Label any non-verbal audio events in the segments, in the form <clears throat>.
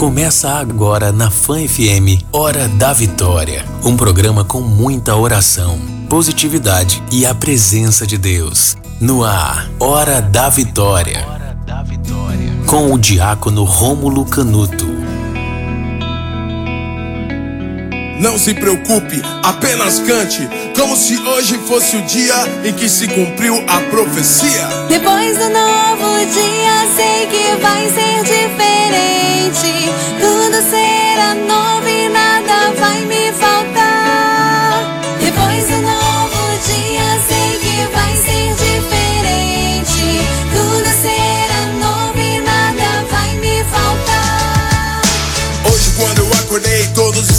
Começa agora na Fã FM Hora da Vitória, um programa com muita oração, positividade e a presença de Deus. No ar, Hora da Vitória, com o diácono Rômulo Canuto. Não se preocupe, apenas cante, como se hoje fosse o dia em que se cumpriu a profecia. Depois do novo dia, sei que vai ser diferente. Tudo será novo e nada vai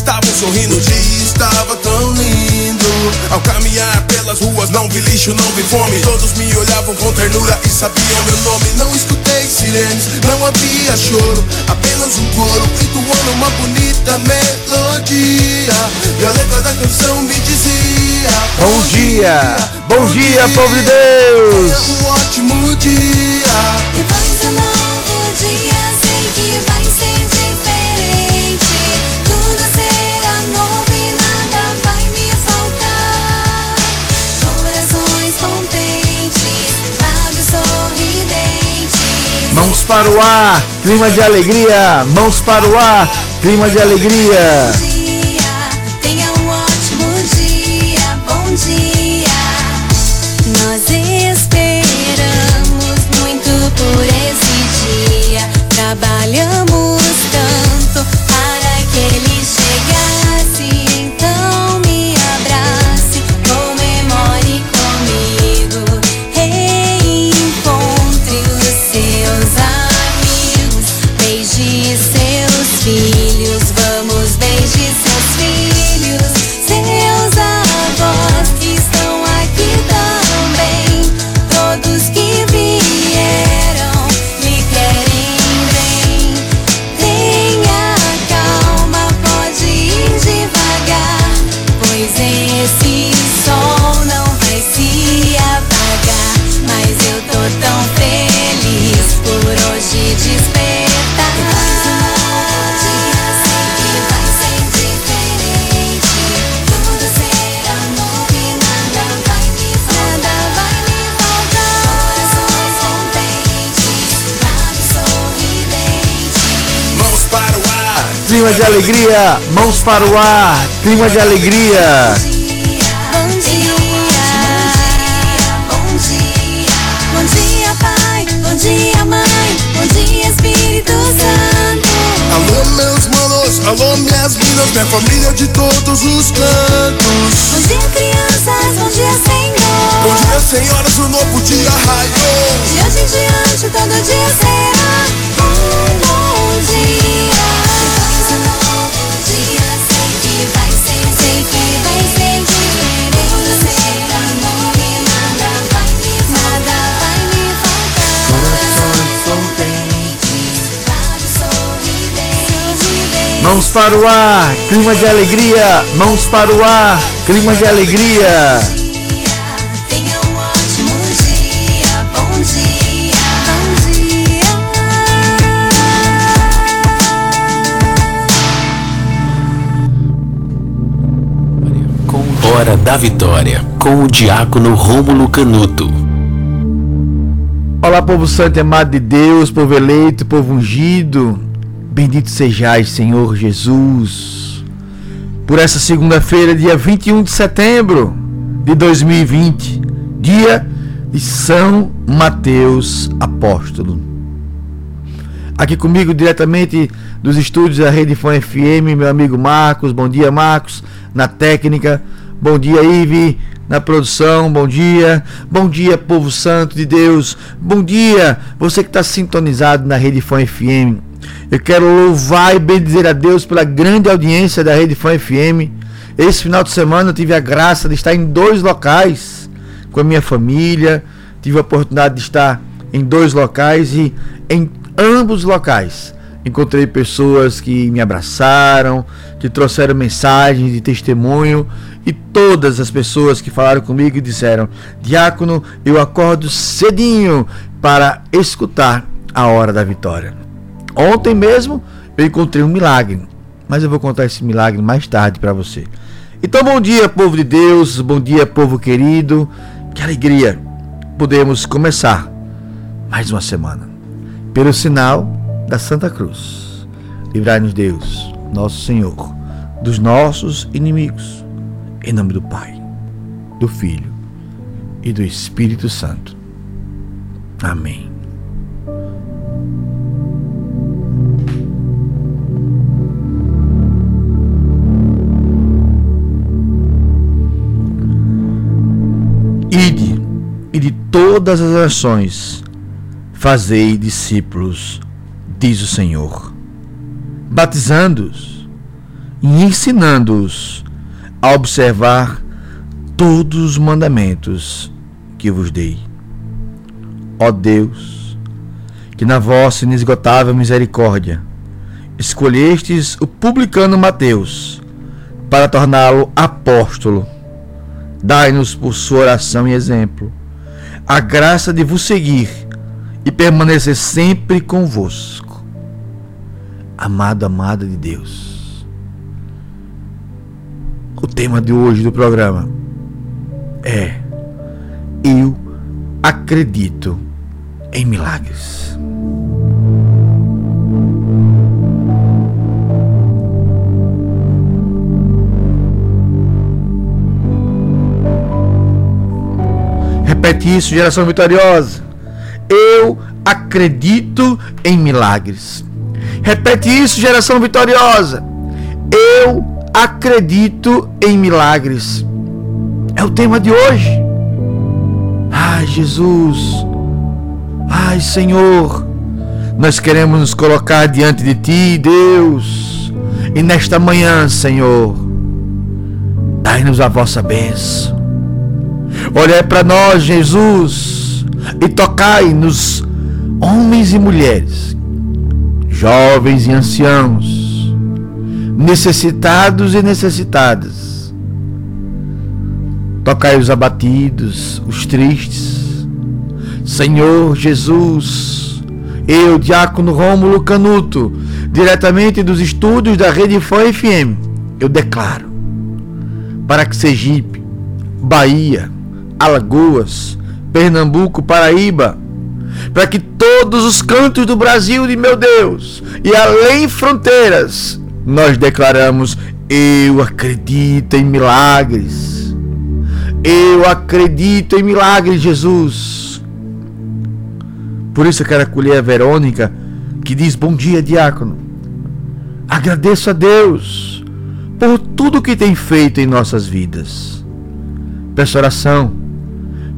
estavam sorrindo. O dia estava tão lindo. Ao caminhar pelas ruas, não vi lixo, não vi fome. Todos me olhavam com ternura e sabiam meu nome. Não escutei sirenes, não havia choro. Apenas um coro entoando uma bonita melodia. E a letra da canção me dizia: Bom dia, bom dia, povo de Deus. Tenha um ótimo dia. Para o ar, clima de alegria. Mãos para o ar, clima de alegria. Alegria, mãos para o ar, clima de alegria. Bom dia, bom dia, bom dia, Pai, bom dia, Mãe, bom dia, Espírito Santo. Alô, meus manos, alô, minhas minas, minha família de todos os cantos. Bom dia, crianças, bom dia, Senhor. Bom dia, senhoras, o novo dia raiou. De hoje em diante, todo dia será Mãos para o ar, clima de alegria. Mãos para o ar, clima de alegria. Tenha um ótimo dia, bom dia, bom dia. Com Hora da Vitória, com o diácono Rômulo Canuto. Olá, povo santo e amado de Deus, povo eleito, povo ungido. Bendito sejais, Senhor Jesus. Por essa segunda-feira, dia 21 de setembro de 2020, dia de São Mateus Apóstolo. Aqui comigo, diretamente dos estúdios da Rede Fã FM, meu amigo Marcos. Bom dia, Marcos, na técnica. Bom dia, Ive, na produção. Bom dia. Bom dia, povo santo de Deus. Bom dia, você que está sintonizado na Rede Fã FM. Eu quero louvar e bendizer a Deus pela grande audiência da Rede Fã FM. Esse final de semana eu tive a graça de estar em dois locais com a minha família. Tive a oportunidade de estar em dois locais e em ambos os locais encontrei pessoas que me abraçaram, que trouxeram mensagens de testemunho e todas as pessoas que falaram comigo e disseram: Diácono, eu acordo cedinho para escutar a hora da vitória. Ontem mesmo eu encontrei um milagre, mas eu vou contar esse milagre mais tarde para você. Então, bom dia, povo de Deus, bom dia, povo querido. Que alegria podemos começar mais uma semana pelo sinal da Santa Cruz. Livrai-nos, Deus, nosso Senhor, dos nossos inimigos. Em nome do Pai, do Filho e do Espírito Santo. Amém. Todas as nações fazei discípulos, diz o Senhor, batizando-os e ensinando-os a observar todos os mandamentos que vos dei. Ó Deus, que na vossa inesgotável misericórdia escolhestes o publicano Mateus para torná-lo apóstolo Dai-nos por sua oração e exemplo a graça de vos seguir e permanecer sempre convosco. Amado, amada de Deus. O tema de hoje do programa é Eu acredito em milagres. Repete isso, geração vitoriosa. Eu acredito em milagres. Repete isso, geração vitoriosa. Eu acredito em milagres. É o tema de hoje. Ai, Jesus. Ai, Senhor. Nós queremos nos colocar diante de Ti, Deus. E nesta manhã, Senhor, dai-nos a vossa bênção. Olhai para nós, Jesus, e tocai nos homens e mulheres, jovens e anciãos, necessitados e necessitadas. Tocai os abatidos, os tristes. Senhor Jesus, eu, Diácono Rômulo Canuto, diretamente dos estúdios da Rede Fã FM, eu declaro para que Sergipe, Bahia, Alagoas, Pernambuco, Paraíba, para que todos os cantos do Brasil, de meu Deus, e além fronteiras, nós declaramos: Eu acredito em milagres. Eu acredito em milagres, Jesus. Por isso eu quero acolher a Verônica, que diz: Bom dia, diácono. Agradeço a Deus por tudo que tem feito em nossas vidas. Peço oração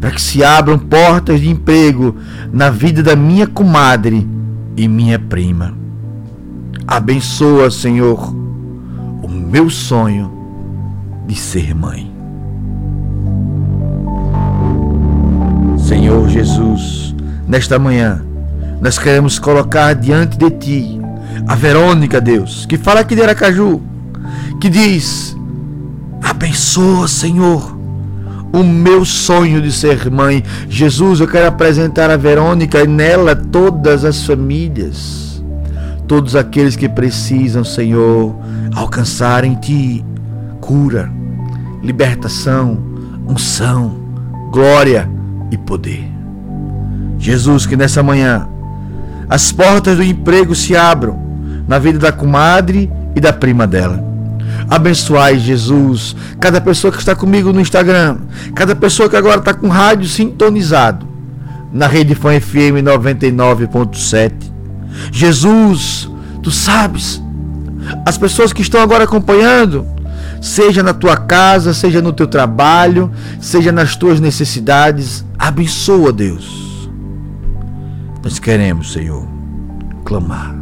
para que se abram portas de emprego na vida da minha comadre e minha prima. Abençoa, Senhor, o meu sonho de ser mãe. Senhor Jesus, nesta manhã, nós queremos colocar diante de Ti a Verônica, Deus, que fala aqui de Aracaju, que diz: Abençoa, Senhor, o meu sonho de ser mãe. Jesus, eu quero apresentar a Verônica e nela todas as famílias, todos aqueles que precisam, Senhor, alcançar em Ti cura, libertação, unção, glória e poder. Jesus, que nessa manhã as portas do emprego se abram na vida da comadre e da prima dela Abençoai, Jesus, cada pessoa que está comigo no Instagram, cada pessoa que agora está com rádio sintonizado na Rede Fã FM 99.7. Jesus, tu sabes, as pessoas que estão agora acompanhando, seja na tua casa, seja no teu trabalho, seja nas tuas necessidades, abençoa, Deus. Nós queremos, Senhor, clamar,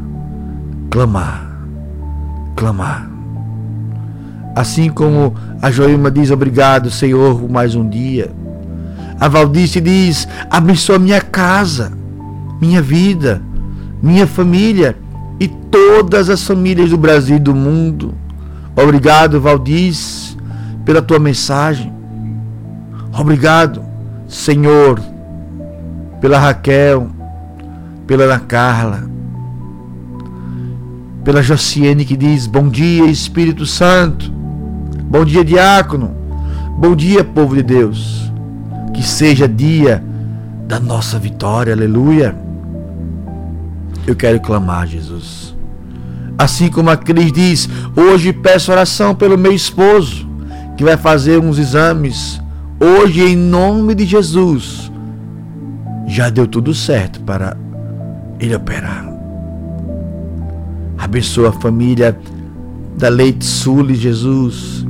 clamar, clamar Assim como a Joilma diz obrigado, Senhor, por mais um dia. A Valdice diz: abençoa minha casa, minha vida, minha família e todas as famílias do Brasil e do mundo. Obrigado, Valdice, pela tua mensagem. Obrigado, Senhor, pela Raquel, pela Ana Carla. Pela Jociene que diz: Bom dia, Espírito Santo. Bom dia, diácono. Bom dia, povo de Deus. Que seja dia da nossa vitória, aleluia. Eu quero clamar, Jesus. Assim como a Cris diz: Hoje peço oração pelo meu esposo, que vai fazer uns exames. Hoje, em nome de Jesus, já deu tudo certo para ele operar. Abençoa a família da Leite Sul, Jesus.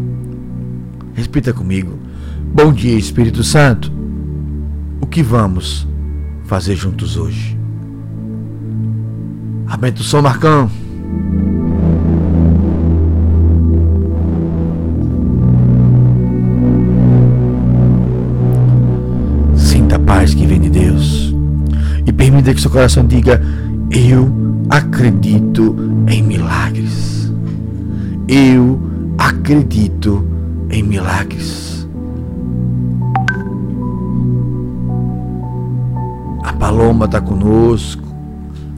Repita comigo. Bom dia, Espírito Santo. O que vamos fazer juntos hoje? Aumenta o som, Marcão. Sinta a paz que vem de Deus. E permita que seu coração diga: Eu acredito em milagres. Eu acredito em milagres. A Paloma está conosco.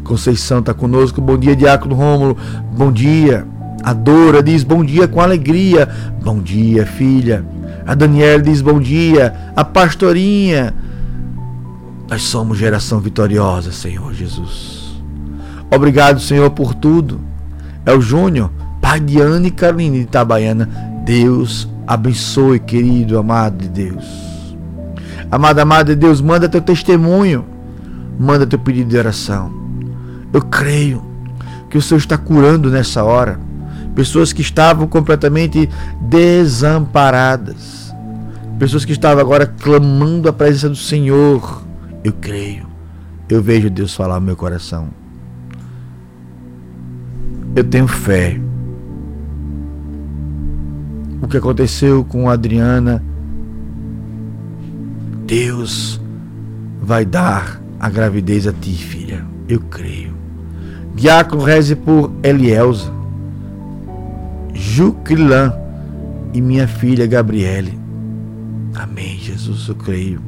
Conceição está conosco. Bom dia, Diácono Rômulo. Bom dia. A Dora diz bom dia com alegria. Bom dia, filha. A Daniela diz bom dia. A Pastorinha. Nós somos geração vitoriosa, Senhor Jesus. Obrigado, Senhor, por tudo. É o Júnior, pai de Ana e Carolina de Itabaiana. Deus abençoe, querido, amado de Deus. Amado, amado de Deus, manda teu testemunho. Manda teu pedido de oração. Eu creio que o Senhor está curando nessa hora. Pessoas que estavam completamente desamparadas. Pessoas que estavam agora clamando a presença do Senhor. Eu creio. Eu vejo Deus falar no meu coração. Eu tenho fé. O que aconteceu com Adriana, Deus vai dar a gravidez a ti, filha. Eu creio. Diácono reze por Elielza, Jucrilã e minha filha Gabriele. Amém, Jesus, eu creio.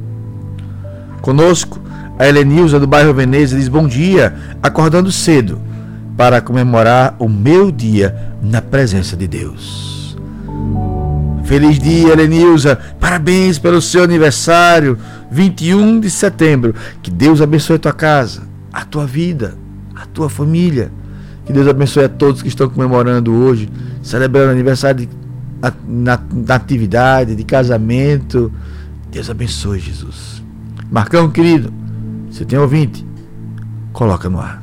Conosco, a Helenilza do bairro Veneza diz: Bom dia, acordando cedo para comemorar o meu dia na presença de Deus. Feliz dia, Helenilza. Parabéns pelo seu aniversário, 21 de setembro. Que Deus abençoe a tua casa, a tua vida, a tua família. Que Deus abençoe a todos que estão comemorando hoje, celebrando aniversário de na, na atividade, de casamento. Deus abençoe, Jesus. Marcão, querido, você tem ouvinte? Coloca no ar.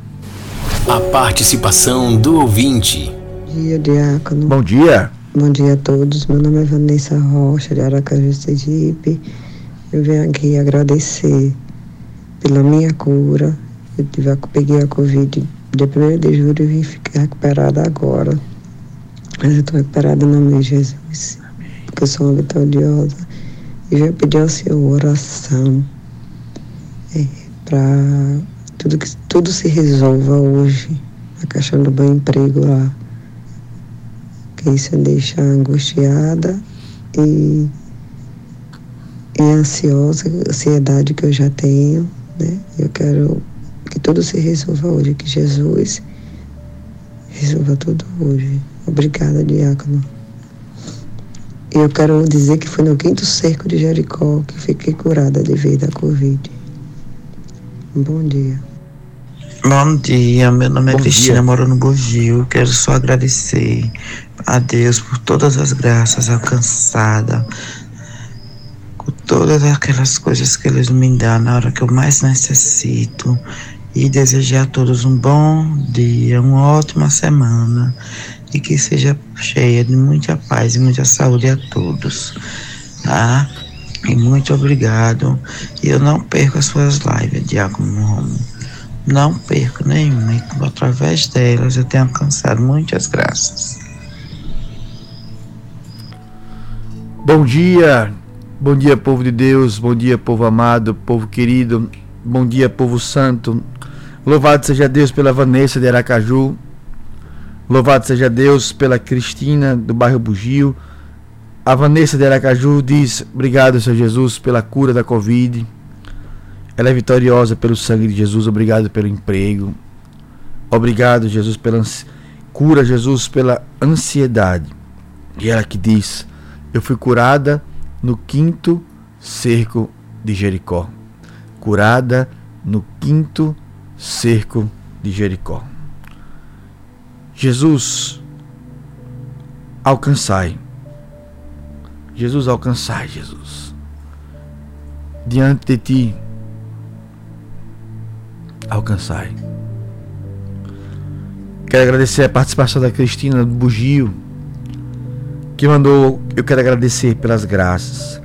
A participação do ouvinte. Bom dia, Diácono. Bom dia. Bom dia a todos. Meu nome é Vanessa Rocha, de Aracaju, Sergipe. Eu venho aqui agradecer pela minha cura. Eu tive, peguei a Covid dia 1 de julho e vim ficar recuperada agora. Mas eu estou recuperada em nome de Jesus, porque eu sou uma vitoriosa. E venho pedir ao Senhor oração é, para tudo, que, tudo se resolva hoje. A questão do bom emprego lá. Isso deixa angustiada e, e ansiosa, ansiedade que eu já tenho. Né? Eu quero que tudo se resolva hoje, que Jesus resolva tudo hoje. Obrigada, diácono. E eu quero dizer que foi no quinto cerco de Jericó que fiquei curada devido à Covid. Bom dia. Bom dia, meu nome é Bom Cristina, dia. moro no Bugio. Quero só agradecer a Deus por todas as graças alcançadas, por todas aquelas coisas que Ele me dá na hora que eu mais necessito. E desejar a todos um bom dia, uma ótima semana e que seja cheia de muita paz e muita saúde a todos, tá? E muito obrigado. E eu não perco as suas lives, Diácono Romo. Não perco nenhuma. E através delas eu tenho alcançado muitas graças. Bom dia, bom dia, povo de Deus, bom dia, povo amado, povo querido, bom dia, povo santo. Louvado seja Deus pela Vanessa de Aracaju, louvado seja Deus pela Cristina do bairro Bugio. A Vanessa de Aracaju diz: Obrigado, Senhor Jesus, pela cura da Covid. Ela é vitoriosa pelo sangue de Jesus. Obrigado pelo emprego. Obrigado, Jesus, pela ans- cura, Jesus, pela ansiedade. E ela que diz: Eu fui curada no quinto cerco de Jericó. Curada no quinto cerco de Jericó. Jesus, alcançai. Jesus, alcançai, Jesus. Diante de ti, alcançai. Quero agradecer a participação da Cristina do Bugio, que mandou. Eu quero agradecer pelas graças,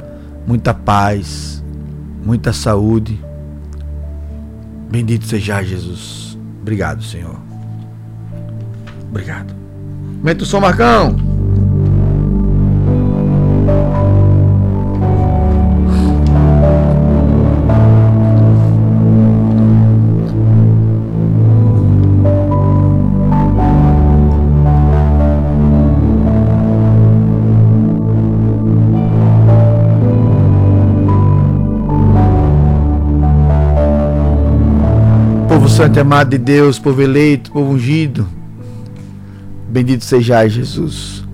muita paz, muita saúde. Bendito seja Jesus. Obrigado, Senhor. Obrigado. Mete o som, Marcão. Santo e amado de Deus, povo eleito, povo ungido. Bendito sejais, Jesus.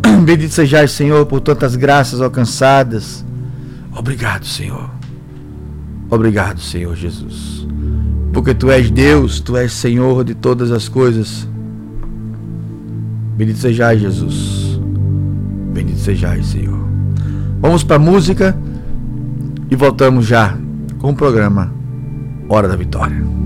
<clears throat> Bendito sejais, Senhor, por tantas graças alcançadas. Obrigado, Senhor. Obrigado, Senhor Jesus. Porque tu és Deus, tu és Senhor de todas as coisas. Bendito sejais, Jesus. Bendito sejais, Senhor. Vamos para a música e voltamos já com o programa Hora da Vitória.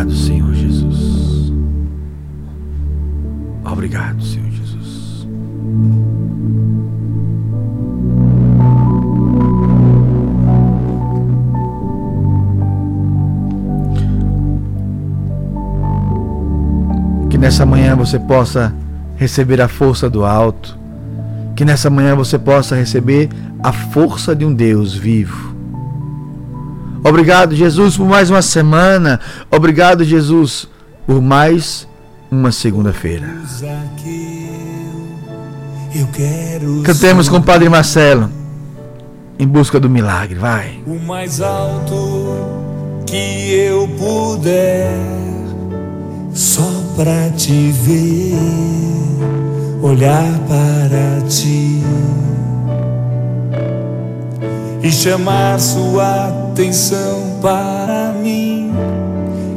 Obrigado, Senhor Jesus. Obrigado, Senhor Jesus. Que nessa manhã você possa receber a força do alto. Que nessa manhã você possa receber a força de um Deus vivo. Obrigado, Jesus, por mais uma semana. Obrigado, Jesus, por mais uma segunda-feira. Cantemos com o Padre Marcelo em busca do milagre. Vai. O mais alto que eu puder, só pra te ver, olhar para ti e chamar sua atenção para mim.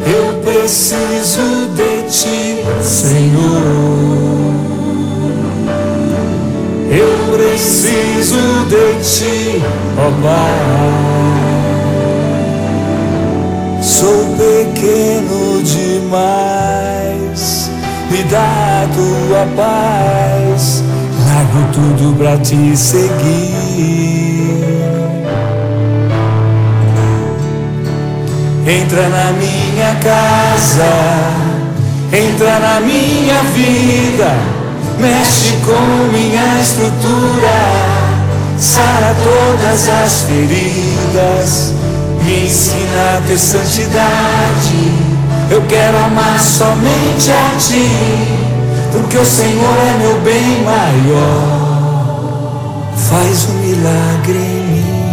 Eu preciso de ti, Senhor. Eu preciso de ti, ó Pai. Sou pequeno demais, me dá a tua paz. Largo tudo pra te seguir. Entra na minha casa, entra na minha vida, mexe com minha estrutura, sara todas as feridas, me ensina a ter santidade. Eu quero amar somente a ti, porque o Senhor é meu bem maior. Faz um milagre em mim.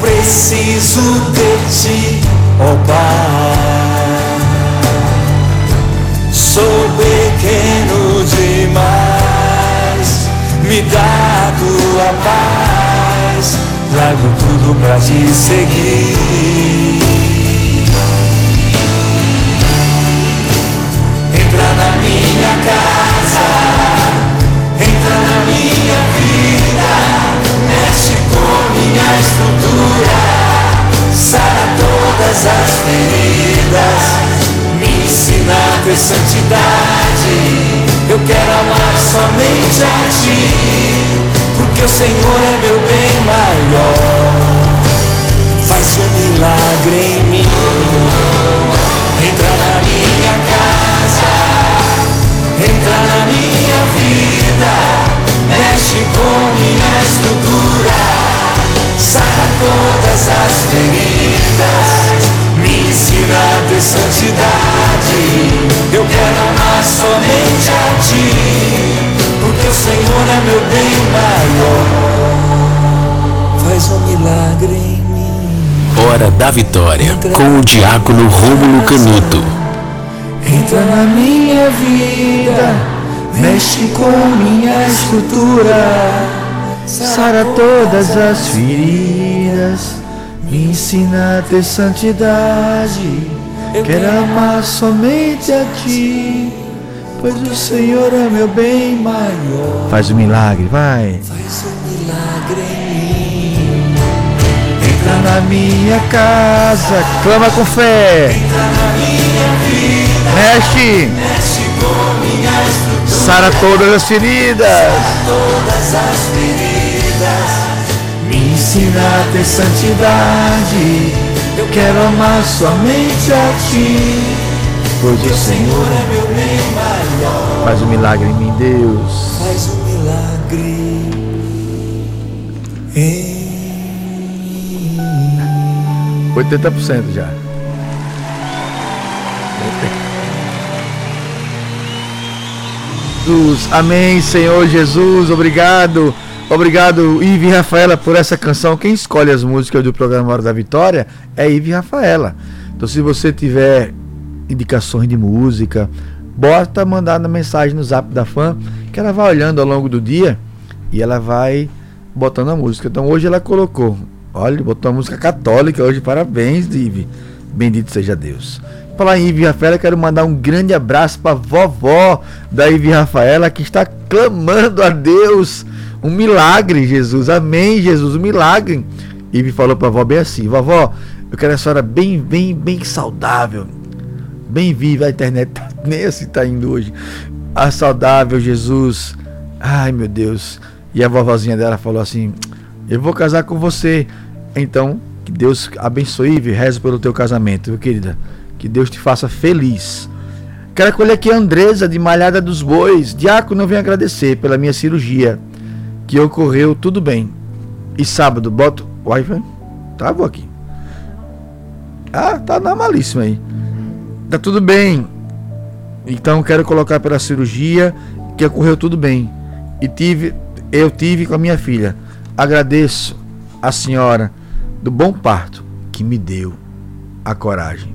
Preciso de ti, ó oh Pai. Sou pequeno demais, me dá tua paz, trago tudo pra te seguir. Entra na minha casa, minha estrutura, sara todas as feridas, me ensina a ter santidade. Eu quero amar somente a ti, porque o Senhor é meu bem maior. Hora da Vitória, com o diácono Rômulo Canuto. Entra na minha vida, mexe com minha estrutura, Sara todas as feridas, me ensina a ter santidade. Quero amar somente a ti, pois o Senhor é meu bem maior. Faz o um milagre, vai. Entra na minha casa, clama com fé. Entra na minha vida, Mexe, mexe com minha estrutura, sara todas as feridas. todas as feridas. Me ensina a ter santidade. Eu quero amar somente a ti. Pois o Senhor é meu bem maior. faz um milagre em mim, Deus. Faz um milagre em 80% já. Jesus, amém, Senhor Jesus, obrigado. Obrigado, Ive e Rafaela, por essa canção. Quem escolhe as músicas do programa Hora da Vitória é Ive e Rafaela. Então, se você tiver indicações de música, bota mandar na mensagem no zap da fã, que ela vai olhando ao longo do dia e ela vai botando a música. Então, hoje ela colocou Olha, botou uma música católica hoje. Parabéns, Ive. Bendito seja Deus. Falar em Ive Rafaela, quero mandar um grande abraço para vovó da Ive Rafaela que está clamando a Deus um milagre, Jesus. Amém, Jesus, um milagre. Ive falou para vovó bem assim: Vovó, eu quero a senhora bem, bem, bem saudável, bem viva. A internet tá, <laughs> nem assim tá indo hoje. A saudável, Jesus. Ai, meu Deus. E a vovozinha dela falou assim: Eu vou casar com você. Então, que Deus abençoe e reze pelo teu casamento, viu, querida? Que Deus te faça feliz. Quero acolher aqui a Andresa, de Malhada dos Bois. Diácono, venho agradecer pela minha cirurgia, que ocorreu tudo bem. E sábado, boto Wi-Fi? Tá, vou aqui. Ah, tá normalíssimo aí. Tá tudo bem. Então, quero colocar pela cirurgia, que ocorreu tudo bem. E tive, eu tive com a minha filha. Agradeço a senhora do bom parto que me deu a coragem.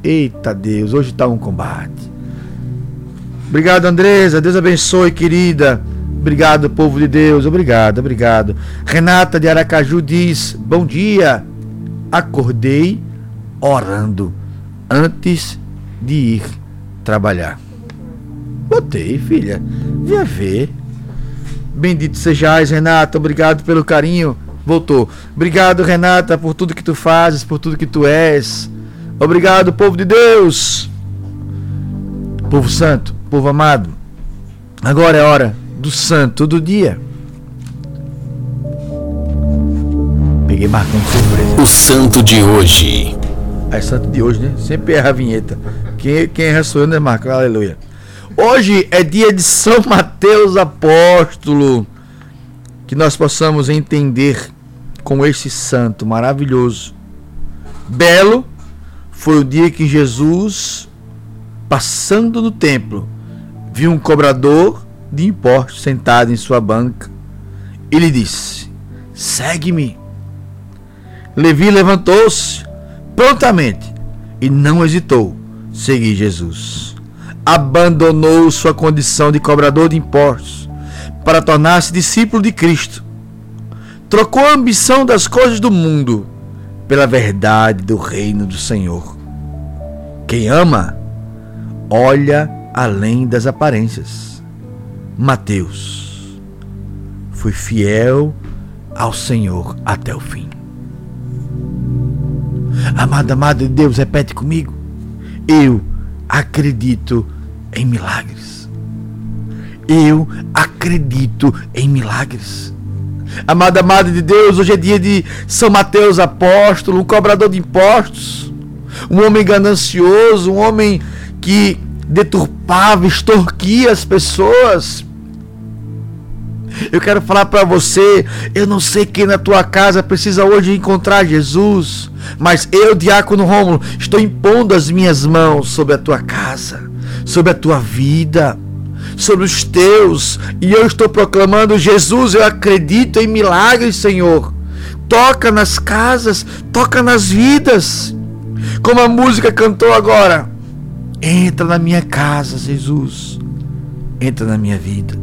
Eita Deus, hoje está um combate. Obrigado, Andresa. Deus abençoe, querida. Obrigado, povo de Deus. Obrigado, obrigado. Renata de Aracaju diz: Bom dia. Acordei orando antes de ir trabalhar. Botei, filha. Vinha ver. Bendito sejais, Renata. Obrigado pelo carinho. Voltou. Obrigado, Renata, por tudo que tu fazes, por tudo que tu és. Obrigado, povo de Deus. Povo santo, povo amado. Agora é hora do santo do dia. Peguei marcando surpresa. O santo de hoje. É santo de hoje, né? Sempre erra a vinheta. Quem, quem erra sou eu, né, Marco? Aleluia. Hoje é dia de São Mateus Apóstolo. Que nós possamos entender com esse santo maravilhoso. Belo foi o dia que Jesus, passando no templo, viu um cobrador de impostos sentado em sua banca. Ele disse: Segue-me. Levi levantou-se prontamente e não hesitou seguir Jesus. Abandonou sua condição de cobrador de impostos para tornar-se discípulo de Cristo. Trocou a ambição das coisas do mundo pela verdade do reino do Senhor. Quem ama, olha além das aparências. Mateus foi fiel ao Senhor até o fim. Amada, amada de Deus, repete comigo. Eu acredito em milagres. Eu acredito em milagres. Amada, amada de Deus, hoje é dia de São Mateus apóstolo, um cobrador de impostos, um homem ganancioso, um homem que deturpava, extorquia as pessoas. Eu quero falar para você, eu não sei quem na tua casa precisa hoje encontrar Jesus, mas eu, diácono Rômulo, estou impondo as minhas mãos sobre a tua casa, sobre a tua vida sobre os teus. E eu estou proclamando: Jesus, eu acredito em milagres, Senhor. Toca nas casas, toca nas vidas. Como a música cantou agora. Entra na minha casa, Jesus. Entra na minha vida.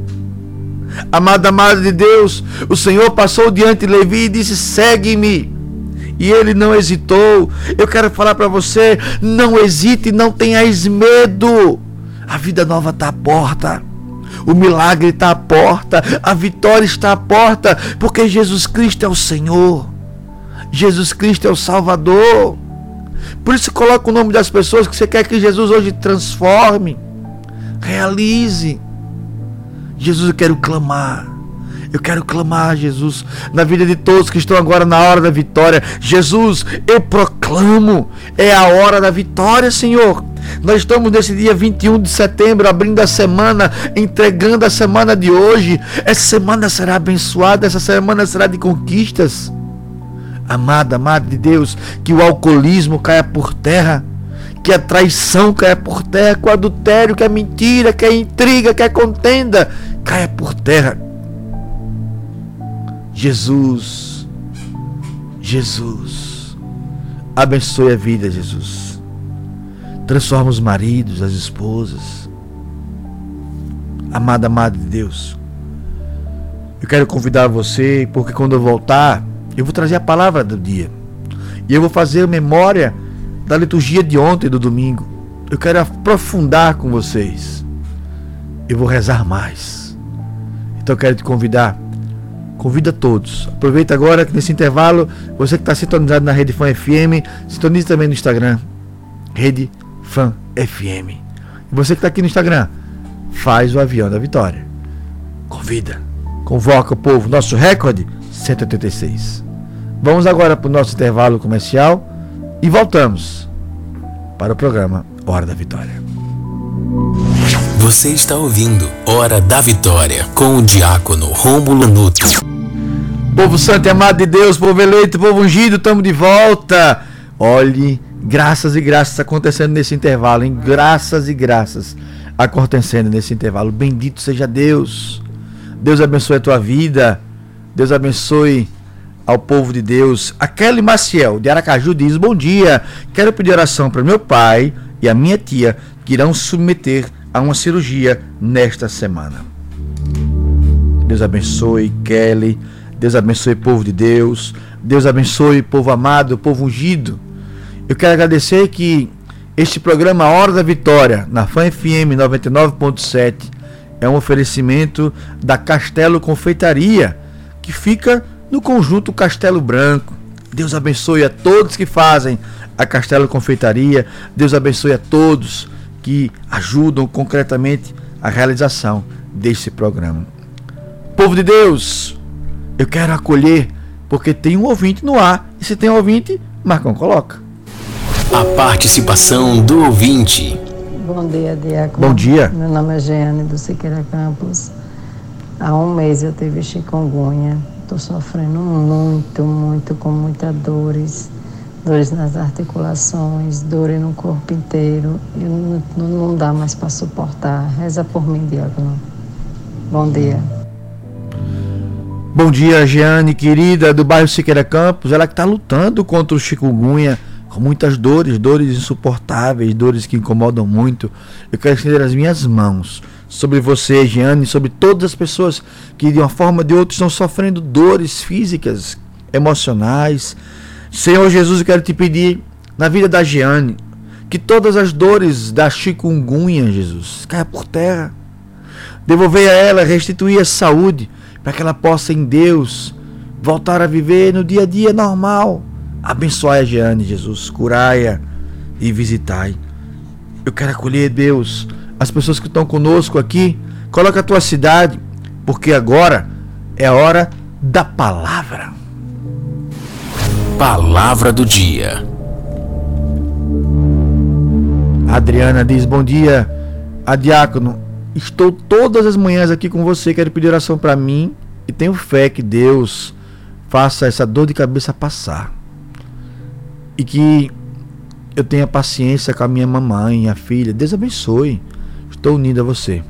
Amada, amada de Deus, o Senhor passou diante de Levi e disse: segue-me. E ele não hesitou. Eu quero falar para você: não hesite, não tenhais medo. A vida nova está à porta. O milagre está à porta. A vitória está à porta. Porque Jesus Cristo é o Senhor. Jesus Cristo é o Salvador. Por isso coloca o nome das pessoas que você quer que Jesus hoje transforme. Realize. Jesus, eu quero clamar. Eu quero clamar, Jesus, na vida de todos que estão agora na hora da vitória. Jesus, eu proclamo, é a hora da vitória, Senhor. Nós estamos nesse dia 21 de setembro, abrindo a semana, entregando a semana de hoje. Essa semana será abençoada, essa semana será de conquistas. Amada, amada de Deus, que o alcoolismo caia por terra, que a traição caia por terra, que o adultério, que a mentira, que a intriga, que a contenda caia por terra. Jesus, Jesus, abençoe a vida, Jesus transforma os maridos, as esposas. Amada, amada de Deus, eu quero convidar você, porque quando eu voltar, eu vou trazer a palavra do dia. E eu vou fazer memória da liturgia de ontem, do domingo. Eu quero aprofundar com vocês. Eu vou rezar mais. Então eu quero te convidar. Convida todos. Aproveita agora que nesse intervalo, você que está sintonizado na Rede Fã FM, sintonize também no Instagram. Rede Fan FM. E você que está aqui no Instagram, faz o avião da vitória. Convida, convoca o povo. Nosso recorde, 186. Vamos agora para o nosso intervalo comercial e voltamos para o programa Hora da Vitória. Você está ouvindo Hora da Vitória com o diácono Rômulo Nuto. Povo santo e amado de Deus, povo eleito, povo ungido, estamos de volta. Olhe Graças e graças acontecendo nesse intervalo, em graças e graças acontecendo nesse intervalo. Bendito seja Deus. Deus abençoe a tua vida. Deus abençoe ao povo de Deus. A Kelly Maciel, de Aracaju, diz: Bom dia. Quero pedir oração para meu pai e a minha tia que irão submeter a uma cirurgia nesta semana. Deus abençoe, Kelly. Deus abençoe, povo de Deus. Deus abençoe, povo amado, povo ungido. Eu quero agradecer que este programa Hora da Vitória, na Fã FM 99.7, é um oferecimento da Castelo Confeitaria, que fica no conjunto Castelo Branco. Deus abençoe a todos que fazem a Castelo Confeitaria. Deus abençoe a todos que ajudam concretamente a realização deste programa. Povo de Deus, eu quero acolher, porque tem um ouvinte no ar. E se tem um ouvinte, Marcão coloca. A participação do ouvinte. Bom dia, Diácono. Bom dia. Meu nome é Jeane do Siqueira Campos. Há um mês eu tive chikungunya. Estou sofrendo muito, muito, com muitas dores. Dores nas articulações, dores no corpo inteiro. E não, não dá mais para suportar. Reza por mim, Diácono. Bom dia. Bom dia, Jeane, querida, do bairro Siqueira Campos. Ela que está lutando contra o chikungunya com muitas dores, dores insuportáveis, dores que incomodam muito. Eu quero estender as minhas mãos sobre você, Jeane, sobre todas as pessoas que de uma forma ou de outra estão sofrendo dores físicas, emocionais. Senhor Jesus, eu quero te pedir na vida da Jeane que todas as dores da chikungunya, Jesus, caia por terra. Devolver a ela, restituir a saúde, para que ela possa em Deus voltar a viver no dia a dia normal. Abençoai a Jeane, Jesus, curai-a e visitai. Eu quero acolher, Deus, as pessoas que estão conosco aqui. Coloca a tua cidade, porque agora é a hora da palavra. Palavra do dia. Adriana diz: Bom dia, a diácono. Estou todas as manhãs aqui com você. Quero pedir oração para mim e tenho fé que Deus faça essa dor de cabeça passar e que eu tenha paciência com a minha mamãe, a filha. Deus abençoe. Estou unido a você.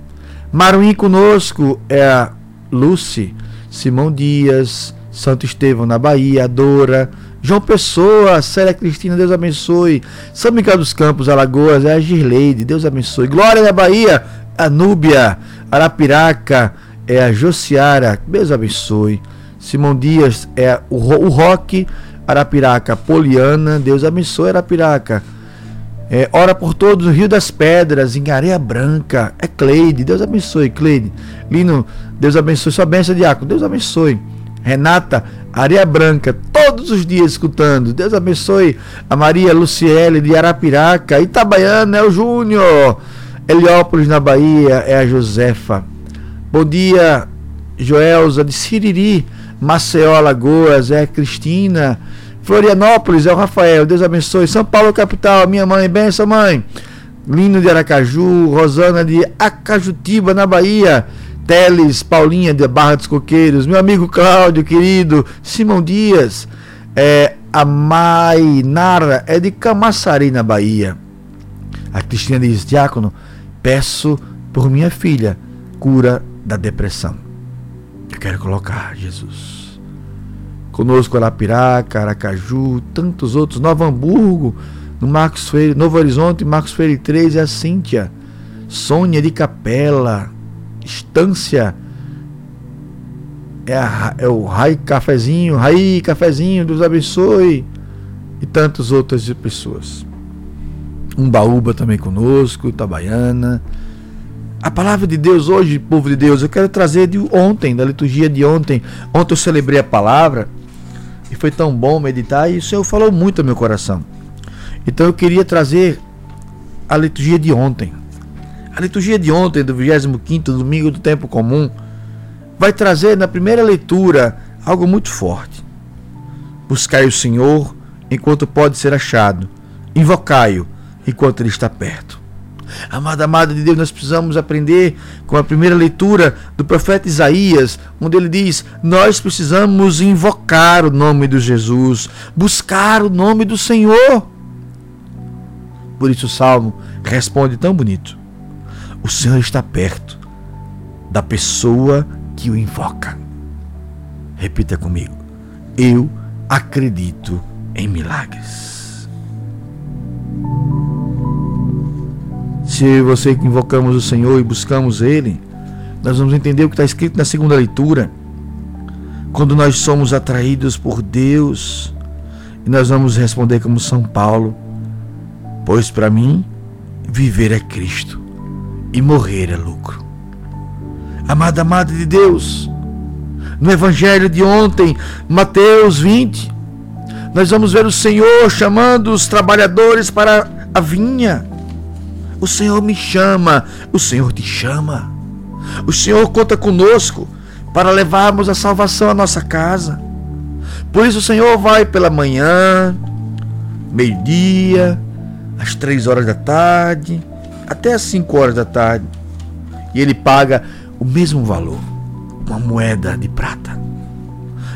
Maruim conosco é a Lucy, Simão Dias, Santo Estevão na Bahia, Dora, João Pessoa, Célia Cristina, Deus abençoe. São Miguel dos Campos, Alagoas, é a Girleide, Deus abençoe. Glória da Bahia, a Núbia, Arapiraca, é a Josiara, Deus abençoe. Simão Dias é o, o Roque, Arapiraca, Poliana, Deus abençoe Arapiraca. É, ora por todos Rio das Pedras, em Areia Branca. É Cleide, Deus abençoe, Cleide. Lino, Deus abençoe. Sua bênção, Diácono, Deus abençoe. Renata, Areia Branca, todos os dias escutando. Deus abençoe a Maria Luciele de Arapiraca. Itabaiana é o Júnior. Heliópolis, na Bahia, é a Josefa. Bom dia, Joelza de Siriri. Maceió, Alagoas, é a Cristina. Florianópolis é o Rafael, Deus abençoe. São Paulo, capital, minha mãe, benção, mãe. Lino de Aracaju, Rosana de Acajutiba, na Bahia. Teles, Paulinha de Barra dos Coqueiros, meu amigo Cláudio, querido, Simão Dias, é, a Mainara é de Camaçari, na Bahia. A Cristina diz, Diácono, peço por minha filha cura da depressão. Eu quero colocar, Jesus. Conosco Arapiraca, Aracaju, tantos outros, Novo Hamburgo, no Marcos Freire, Novo Horizonte, Marcos Freire 3, é a Cíntia, Sônia de Capela, Estância, é, a, é o Rai Cafezinho, Rai Cafezinho, Deus abençoe, e tantas outras pessoas. Umbaúba também conosco, Itabaiana. A palavra de Deus hoje, povo de Deus, eu quero trazer de ontem, da liturgia de ontem. Ontem eu celebrei a palavra e foi tão bom meditar e o Senhor falou muito ao meu coração. Então eu queria trazer a liturgia de ontem. A liturgia de ontem, do 25 domingo do tempo comum, vai trazer na primeira leitura algo muito forte. Buscai o Senhor enquanto pode ser achado, invocai-o enquanto ele está perto. Amada, amada de Deus, nós precisamos aprender com a primeira leitura do profeta Isaías, onde ele diz: Nós precisamos invocar o nome de Jesus, buscar o nome do Senhor. Por isso o salmo responde tão bonito: o Senhor está perto da pessoa que o invoca. Repita comigo. Eu acredito em milagres. Se você que invocamos o Senhor e buscamos Ele, nós vamos entender o que está escrito na segunda leitura. Quando nós somos atraídos por Deus, e nós vamos responder como São Paulo: Pois para mim, viver é Cristo e morrer é lucro. Amada, amada de Deus, no Evangelho de ontem, Mateus 20, nós vamos ver o Senhor chamando os trabalhadores para a vinha. O Senhor me chama, o Senhor te chama. O Senhor conta conosco para levarmos a salvação à nossa casa. Por isso o Senhor vai pela manhã, meio-dia, às três horas da tarde, até às 5 horas da tarde. E ele paga o mesmo valor, uma moeda de prata.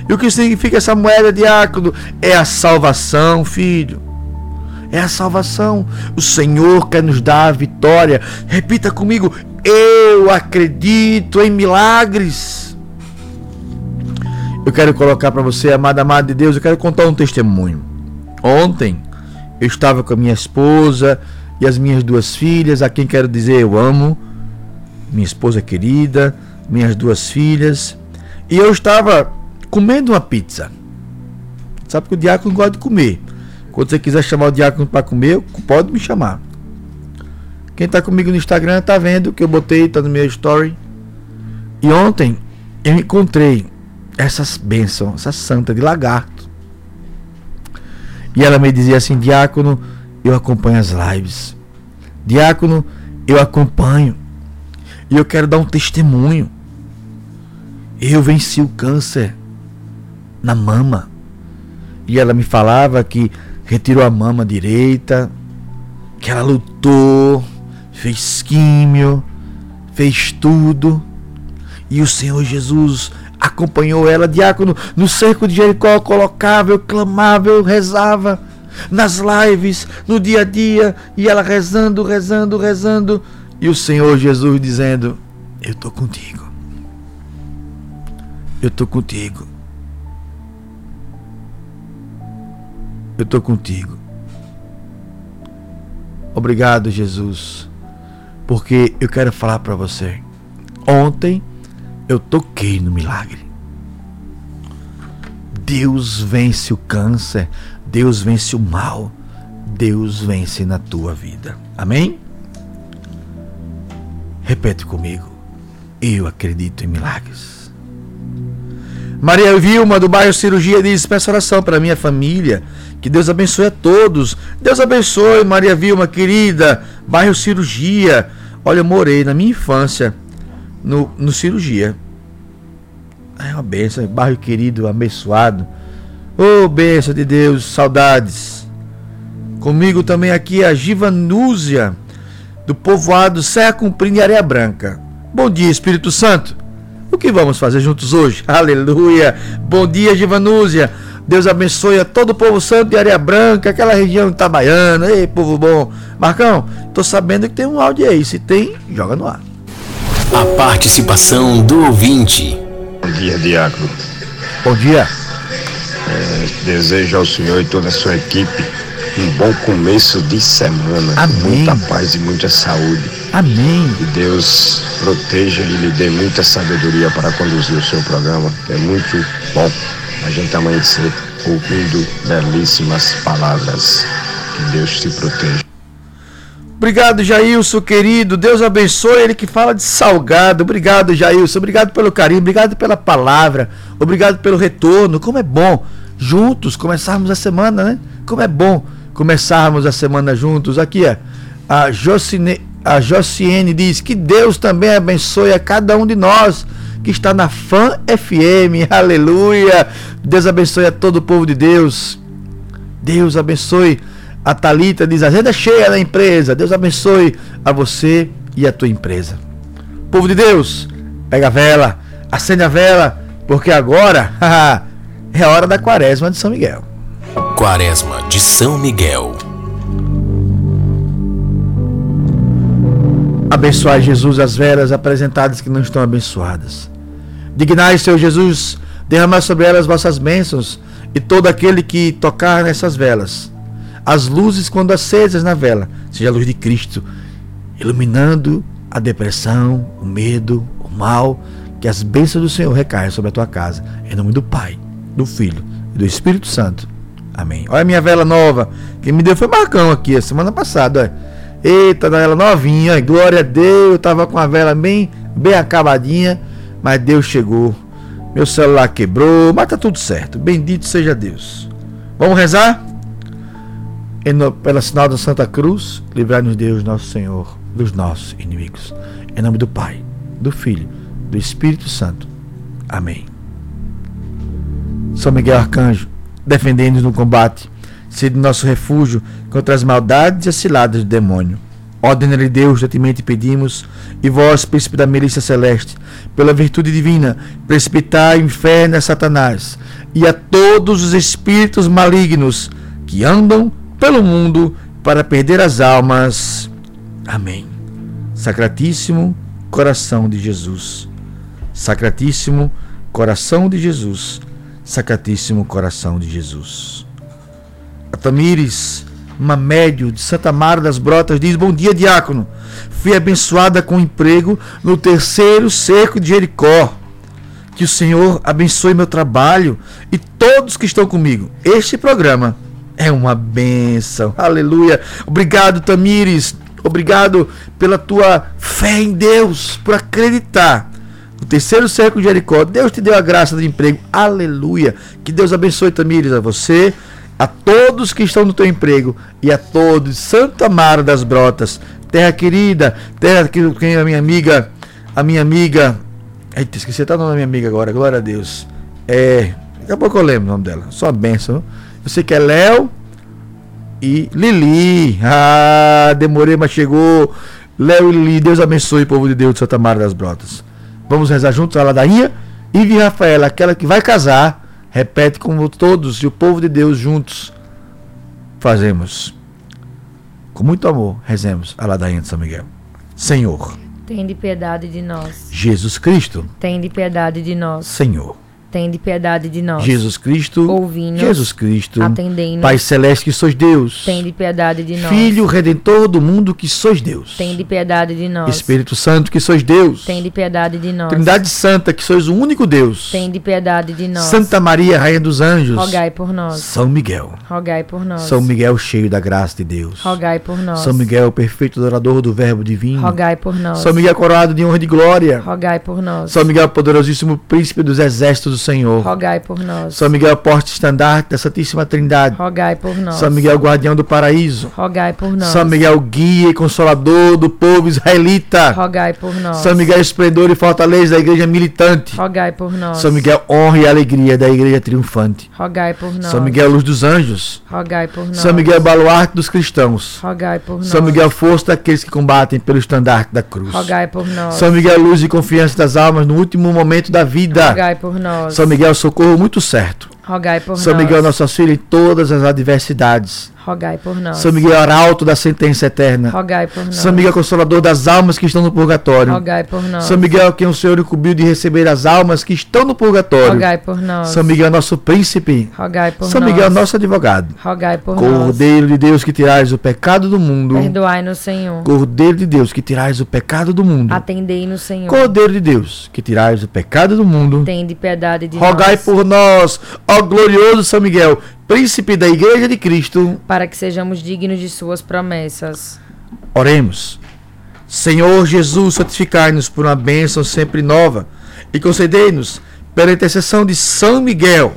E o que significa essa moeda de ácido? É a salvação, filho. É a salvação. O Senhor quer nos dar a vitória. Repita comigo: Eu acredito em milagres. eu quero colocar para você, amada, amada de Deus, eu quero contar um testemunho. Ontem eu estava com a minha esposa e as minhas duas filhas, a quem quero dizer eu amo, minha esposa querida, minhas duas filhas, e eu estava comendo uma pizza. Sabe que o diácono gosta de comer. Quando você quiser chamar o diácono para comer, pode me chamar. Quem está comigo no Instagram está vendo que eu botei, está no meu story. E ontem eu encontrei essas bênçãos, essa santa de lagarto. E ela me dizia assim: Diácono, eu acompanho as lives. Diácono, eu acompanho. E eu quero dar um testemunho. Eu venci o câncer na mama. E ela me falava que retirou a mama direita, que ela lutou, fez químio, fez tudo. E o Senhor Jesus acompanhou ela, diácono, no cerco de Jericó, colocava, eu clamava, eu rezava nas lives, no dia a dia, e ela rezando, rezando, rezando, e o Senhor Jesus dizendo: Eu estou contigo. Eu estou contigo. Eu estou contigo. Obrigado, Jesus, porque eu quero falar para você. Ontem eu toquei no milagre. Deus vence o câncer, Deus vence o mal, Deus vence na tua vida. Amém? Repete comigo. Eu acredito em milagres. Maria Vilma, do bairro Cirurgia, diz: Peço oração para minha família. Que Deus abençoe a todos. Deus abençoe, Maria Vilma, querida. Bairro Cirurgia. Olha, eu morei na minha infância no, no cirurgia. É uma benção, bairro querido, abençoado. Ô oh, benção de Deus, saudades. Comigo também aqui a Givanúzia, do povoado Serra Cumprindo e Areia Branca. Bom dia, Espírito Santo. O que vamos fazer juntos hoje? <laughs> Aleluia. Bom dia, Givanúzia. Deus abençoe a todo o povo santo de Areia Branca, aquela região de Itabaiana. Ei, povo bom. Marcão, tô sabendo que tem um áudio aí. Se tem, joga no ar. A participação do ouvinte. Bom dia, Diácono. Bom dia. É, desejo ao senhor e toda a sua equipe um bom começo de semana. Amém. Muita paz e muita saúde. Amém. Que Deus proteja e lhe dê muita sabedoria para conduzir o seu programa. É muito bom a gente amanhecer ouvindo belíssimas palavras. Que Deus te proteja. Obrigado, Jailson, querido. Deus abençoe ele que fala de salgado. Obrigado, Jailson. Obrigado pelo carinho, obrigado pela palavra, obrigado pelo retorno. Como é bom juntos começarmos a semana, né? Como é bom começarmos a semana juntos. Aqui, é a Jocine, a Jociene diz que Deus também abençoe a cada um de nós que está na Fã FM. <laughs> Aleluia! Deus abençoe a todo o povo de Deus. Deus abençoe a Talita diz: agenda cheia da empresa. Deus abençoe a você e a tua empresa. Povo de Deus, pega a vela, acende a vela, porque agora <laughs> é a hora da quaresma de São Miguel. Quaresma de São Miguel. Abençoai, Jesus, as velas apresentadas que não estão abençoadas. Dignai, Senhor Jesus, derramar sobre elas vossas bênçãos e todo aquele que tocar nessas velas as luzes quando acesas na vela, seja a luz de Cristo, iluminando a depressão, o medo, o mal, que as bênçãos do Senhor recaiam sobre a tua casa. Em nome do Pai, do Filho e do Espírito Santo. Amém. Olha a minha vela nova. Quem me deu foi Marcão aqui, a semana passada. Olha. Eita, ela novinha. Glória a Deus. Eu tava com a vela bem, bem acabadinha, mas Deus chegou. Meu celular quebrou, mas tá tudo certo. Bendito seja Deus. Vamos rezar? pela sinal da Santa Cruz, livrai-nos Deus, nosso Senhor, dos nossos inimigos. Em nome do Pai, do Filho, do Espírito Santo. Amém. São Miguel Arcanjo, defendendo-nos no combate, sede nosso refúgio contra as maldades e as ciladas do demônio. Ordem-lhe Deus, gentilmente pedimos, e vós, príncipe da milícia celeste, pela virtude divina, precipitai o inferno a Satanás e a todos os espíritos malignos que andam pelo mundo para perder as almas. Amém. Sacratíssimo coração de Jesus. Sacratíssimo coração de Jesus. Sacratíssimo Coração de Jesus. A Tamires, uma médio de Santa Mara das Brotas, diz: Bom dia, diácono. Fui abençoada com emprego no terceiro cerco de Jericó. Que o Senhor abençoe meu trabalho e todos que estão comigo. Este programa é uma bênção. Aleluia. Obrigado, Tamires. Obrigado pela tua fé em Deus, por acreditar. No terceiro século de Jericó, Deus te deu a graça de emprego. Aleluia. Que Deus abençoe, Tamires, a você, a todos que estão no teu emprego e a todos. Santa Mara das Brotas, terra querida, terra que a minha amiga, a minha amiga. Eita, esqueci até o nome da minha amiga agora, glória a Deus. É. Daqui a pouco eu lembro o nome dela. Só bênção. Você que é Léo e Lili. Ah, demorei, mas chegou. Léo e Lili, Deus abençoe o povo de Deus de Santa Maria das Brotas. Vamos rezar juntos a ladainha? Ive Rafaela, aquela que vai casar, repete como todos e o povo de Deus juntos fazemos. Com muito amor, rezemos a ladainha de São Miguel. Senhor. Tem de piedade de nós. Jesus Cristo. Tem de piedade de nós. Senhor tem de piedade de nós. Jesus Cristo, ouvindo, Jesus Cristo, atendendo, Pai celeste que sois Deus, tem de piedade de nós. Filho redentor do mundo que sois Deus, tem de piedade de nós. Espírito Santo que sois Deus, tem de piedade de nós. Trindade Santa que sois o único Deus, tem de piedade de nós. Santa Maria, Rainha dos Anjos, rogai por nós. São Miguel, rogai por nós. São Miguel cheio da graça de Deus, rogai por nós. São Miguel perfeito adorador do Verbo divino, rogai por nós. São Miguel coroado de honra e de glória, rogai por nós. São Miguel poderosíssimo príncipe dos exércitos Senhor, rogai por nós. São Miguel porte estandarte da Santíssima Trindade. Rogai por nós. São Miguel guardião do paraíso. Rogai por nós. São Miguel guia e consolador do povo israelita. Rogai por nós. São Miguel esplendor e fortaleza da igreja militante. Rogai por nós. São Miguel honra e alegria da igreja triunfante. Rogai por nós. São Miguel luz dos anjos. Rogai por nós. São Miguel baluarte dos cristãos. Rogai por nós. São Miguel força daqueles que combatem pelo estandarte da cruz. Rogai por nós. São Miguel luz e confiança das almas no último momento da vida. Rogai por nós. São Miguel socorro muito certo. Rogai por São nós. Miguel, nosso auxílio em todas as adversidades. Rogai por nós. São Miguel, arauto da sentença eterna. Rogai por nós. São Miguel, consolador das almas que estão no purgatório. Rogai por nós. São Miguel, quem o Senhor incumbiu de receber as almas que estão no purgatório. Rogai por nós. São Miguel, nosso príncipe. Rogai por São nós. Miguel, nosso advogado. Rogai por Cordeiro nós. de Deus que tirais o pecado do mundo. Perdoai-nos, Senhor. Cordeiro de Deus que tirais o pecado do mundo. Atendei-nos, Senhor. Cordeiro de Deus que tirais o pecado do mundo. Tende piedade de Rogai nós. por nós, ó glorioso São Miguel, príncipe da Igreja de Cristo. Para que sejamos dignos de suas promessas. Oremos. Senhor Jesus, santificai-nos por uma bênção sempre nova e concedei-nos, pela intercessão de São Miguel,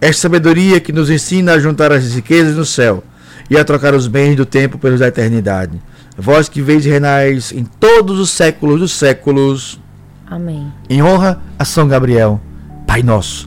esta sabedoria que nos ensina a juntar as riquezas no céu e a trocar os bens do tempo pelos da eternidade. Vós que veis e renais em todos os séculos dos séculos, Amém. em honra a São Gabriel, Pai nosso,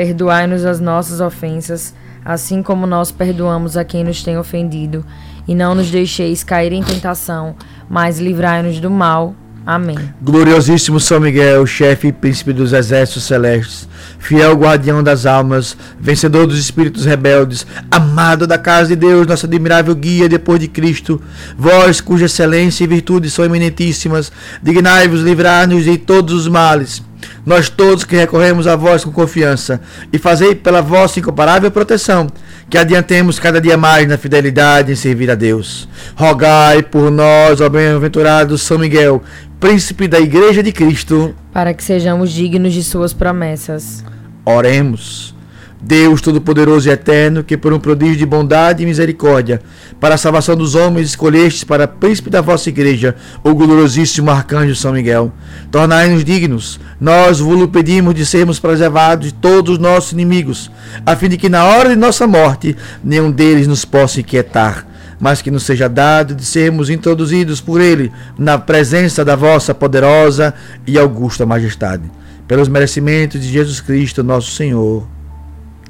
Perdoai-nos as nossas ofensas, assim como nós perdoamos a quem nos tem ofendido. E não nos deixeis cair em tentação, mas livrai-nos do mal. Amém. Gloriosíssimo São Miguel, chefe e príncipe dos exércitos celestes, fiel guardião das almas, vencedor dos espíritos rebeldes, amado da casa de Deus, nosso admirável guia depois de Cristo, vós cuja excelência e virtude são eminentíssimas, dignai-vos livrar-nos de todos os males. Nós todos que recorremos a vós com confiança, e fazei pela vossa incomparável proteção, que adiantemos cada dia mais na fidelidade em servir a Deus. Rogai por nós, ó bem-aventurado São Miguel, príncipe da Igreja de Cristo. Para que sejamos dignos de suas promessas. Oremos. Deus Todo-Poderoso e Eterno, que por um prodígio de bondade e misericórdia, para a salvação dos homens, escolhestes para príncipe da vossa igreja, o gloriosíssimo arcanjo São Miguel. Tornai-nos dignos, nós vos pedimos de sermos preservados de todos os nossos inimigos, a fim de que na hora de nossa morte nenhum deles nos possa inquietar mas que nos seja dado de sermos introduzidos por Ele na presença da vossa poderosa e augusta majestade. Pelos merecimentos de Jesus Cristo, nosso Senhor.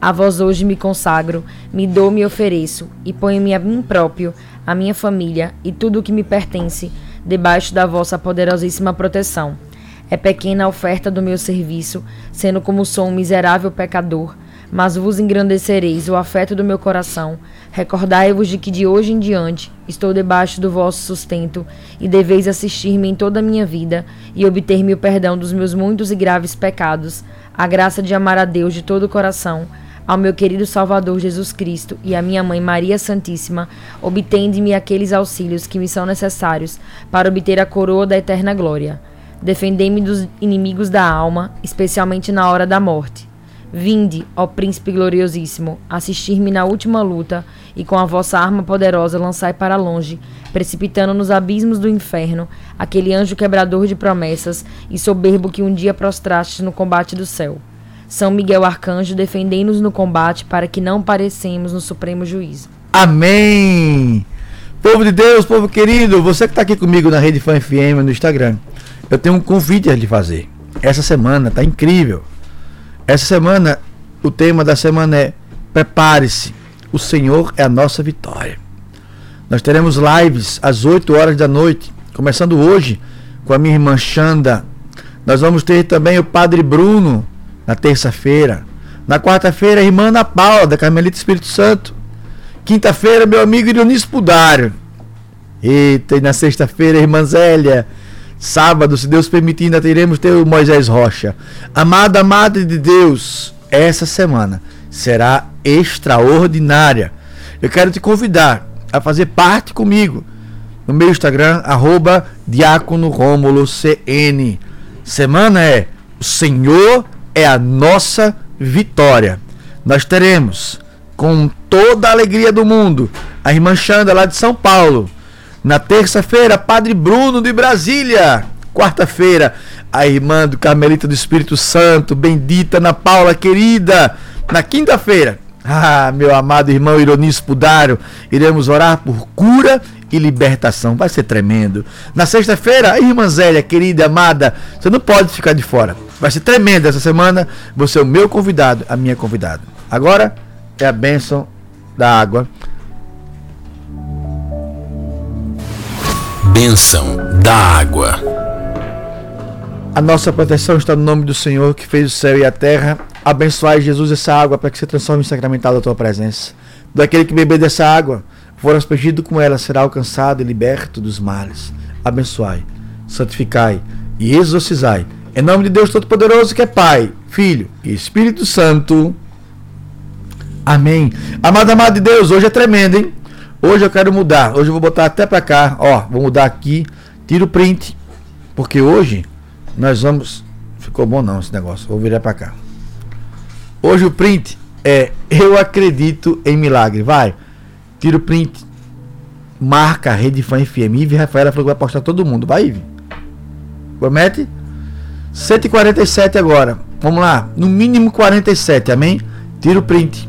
a vós hoje me consagro, me dou, me ofereço, e ponho-me a mim próprio, a minha família e tudo o que me pertence, debaixo da vossa poderosíssima proteção. É pequena a oferta do meu serviço, sendo como sou um miserável pecador, mas vos engrandecereis o afeto do meu coração. Recordai-vos de que de hoje em diante estou debaixo do vosso sustento e deveis assistir-me em toda a minha vida e obter-me o perdão dos meus muitos e graves pecados, a graça de amar a Deus de todo o coração, ao meu querido Salvador Jesus Cristo e à minha mãe Maria Santíssima, obtende-me aqueles auxílios que me são necessários para obter a coroa da eterna glória. Defendei-me dos inimigos da alma, especialmente na hora da morte Vinde, ó príncipe gloriosíssimo, assistir-me na última luta, e com a vossa arma poderosa lançai para longe, precipitando nos abismos do inferno, aquele anjo quebrador de promessas e soberbo que um dia prostraste no combate do céu. São Miguel Arcanjo, defendei-nos no combate para que não parecemos no supremo juízo. Amém! Povo de Deus, povo querido, você que está aqui comigo na Rede Fã FM no Instagram, eu tenho um convite a lhe fazer. Essa semana tá incrível. Essa semana, o tema da semana é Prepare-se, o Senhor é a nossa vitória. Nós teremos lives às 8 horas da noite, começando hoje com a minha irmã Xanda. Nós vamos ter também o Padre Bruno na terça-feira. Na quarta-feira, a irmã Ana Paula, da Carmelita Espírito Santo. Quinta-feira, meu amigo Dionísio Pudário. Eita, e na sexta-feira, irmã Zélia Sábado, se Deus permitir, ainda teremos ter o Moisés Rocha. Amada, amada de Deus, essa semana será extraordinária. Eu quero te convidar a fazer parte comigo no meu Instagram, arroba Diácono Rômulo CN. Semana é O Senhor é a nossa vitória. Nós teremos, com toda a alegria do mundo, a irmã Xanda lá de São Paulo na terça-feira, Padre Bruno de Brasília. Quarta-feira, a irmã do Carmelita do Espírito Santo, bendita Ana Paula querida. Na quinta-feira, <laughs> ah, meu amado irmão Ironício Pudário, iremos orar por cura e libertação. Vai ser tremendo. Na sexta-feira, a irmã Zélia, querida, amada, você não pode ficar de fora. Vai ser tremendo essa semana. Você é o meu convidado, a minha convidada. Agora é a bênção da água bênção da água. A nossa proteção está no nome do Senhor que fez o céu e a terra. Abençoai, Jesus, essa água para que se transforme em sacramental da tua presença. Daquele que beber dessa água, for aspergido com ela, será alcançado e liberto dos males. Abençoai, santificai e exorcizai. Em nome de Deus Todo-Poderoso, que é Pai, Filho e Espírito Santo. Amém. Amado, amado de Deus, hoje é tremendo, hein? Hoje eu quero mudar. Hoje eu vou botar até para cá. Ó, vou mudar aqui. Tira o print. Porque hoje nós vamos. Ficou bom não esse negócio. Vou virar para cá. Hoje o print é Eu acredito em milagre. Vai. Tira o print. Marca Rede Fã FM. Ive Rafaela falou que vai postar todo mundo. Vai, Ive. Promete? 147 agora. Vamos lá. No mínimo 47. Amém? Tira o print.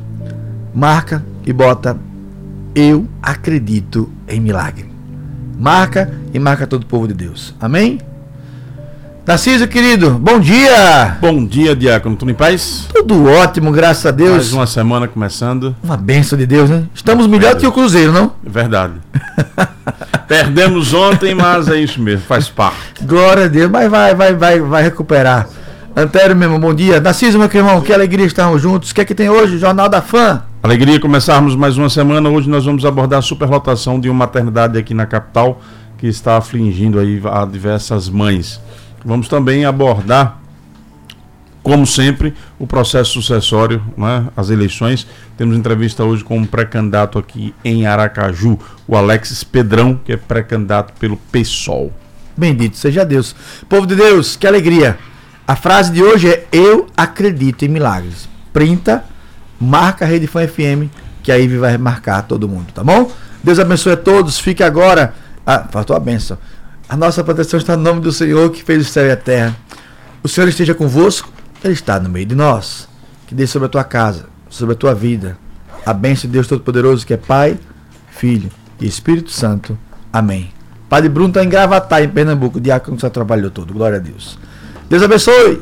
Marca e bota eu acredito em milagre. Marca e marca todo o povo de Deus. Amém? Narciso, querido, bom dia! Bom dia, Diácono. Tudo em paz? Tudo ótimo, graças a Deus. Mais uma semana começando. Uma benção de Deus, né? Estamos melhor do que o Cruzeiro, não? Verdade. <laughs> Perdemos ontem, mas é isso mesmo, faz parte. Glória a Deus, mas vai, vai, vai, vai recuperar. Antério mesmo, bom dia. Narciso, meu irmão, que alegria estarmos juntos. O que é que tem hoje? Jornal da Fã. Alegria começarmos mais uma semana. Hoje nós vamos abordar a superlotação de uma maternidade aqui na capital que está afligindo aí a diversas mães. Vamos também abordar, como sempre, o processo sucessório, né, as eleições. Temos entrevista hoje com um pré-candidato aqui em Aracaju, o Alexis Pedrão, que é pré-candidato pelo PSOL. Bendito seja Deus. Povo de Deus, que alegria. A frase de hoje é Eu acredito em milagres. Printa, marca a Rede Fã FM, que aí vai marcar todo mundo, tá bom? Deus abençoe a todos. Fique agora. Ah, faltou a benção. A nossa proteção está no nome do Senhor que fez o céu e a terra. O Senhor esteja convosco, Ele está no meio de nós. Que dê sobre a tua casa, sobre a tua vida. A bênção de Deus Todo-Poderoso, que é Pai, Filho e Espírito Santo. Amém. Padre Bruno está em Gravatar, em Pernambuco. O diácono já trabalhou todo. Glória a Deus. Deus abençoe.